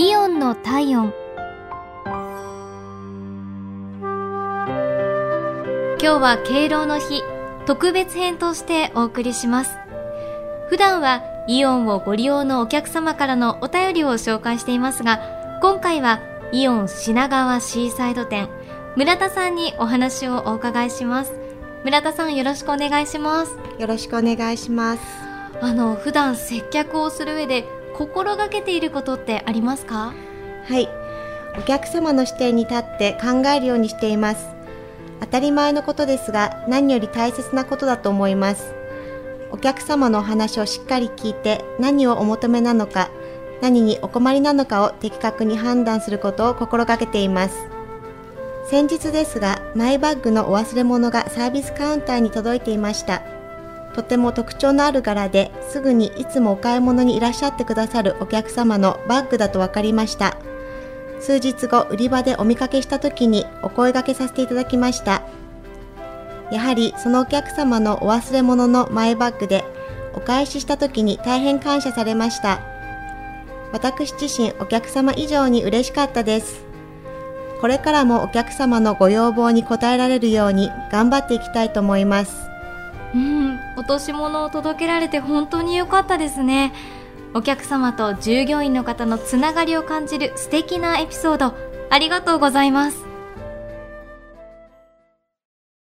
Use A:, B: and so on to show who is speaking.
A: イオンの体温。今日は敬老の日。特別編としてお送りします。普段はイオンをご利用のお客様からのお便りを紹介していますが今回はイオン品川シーサイド店。村田さんにお話をお伺いします。村田さんよろしくお願いします。
B: よろしくお願いします。
A: あの普段接客をする上で心がけていることってありますか？
B: はい。お客様の視点に立って考えるようにしています。当たり前のことですが何より大切なことだと思います。お客様のお話をしっかり聞いて何をお求めなのか何にお困りなのかを的確に判断することを心がけています。先日ですがマイバッグのお忘れ物がサービスカウンターに届いていました。とても特徴のある柄ですぐにいつもお買い物にいらっしゃってくださるお客様のバッグだと分かりました。数日後売り場でお見かけした時にお声掛けさせていただきました。やはりそのお客様のお忘れ物のマイバッグでお返しした時に大変感謝されました。私自身お客様以上に嬉しかったです。これからもお客様のご要望に応えられるように頑張っていきたいと思います。
A: うん落とし物を届けられて本当に良かったですね。お客様と従業員の方のつながりを感じる素敵なエピソードありがとうございます。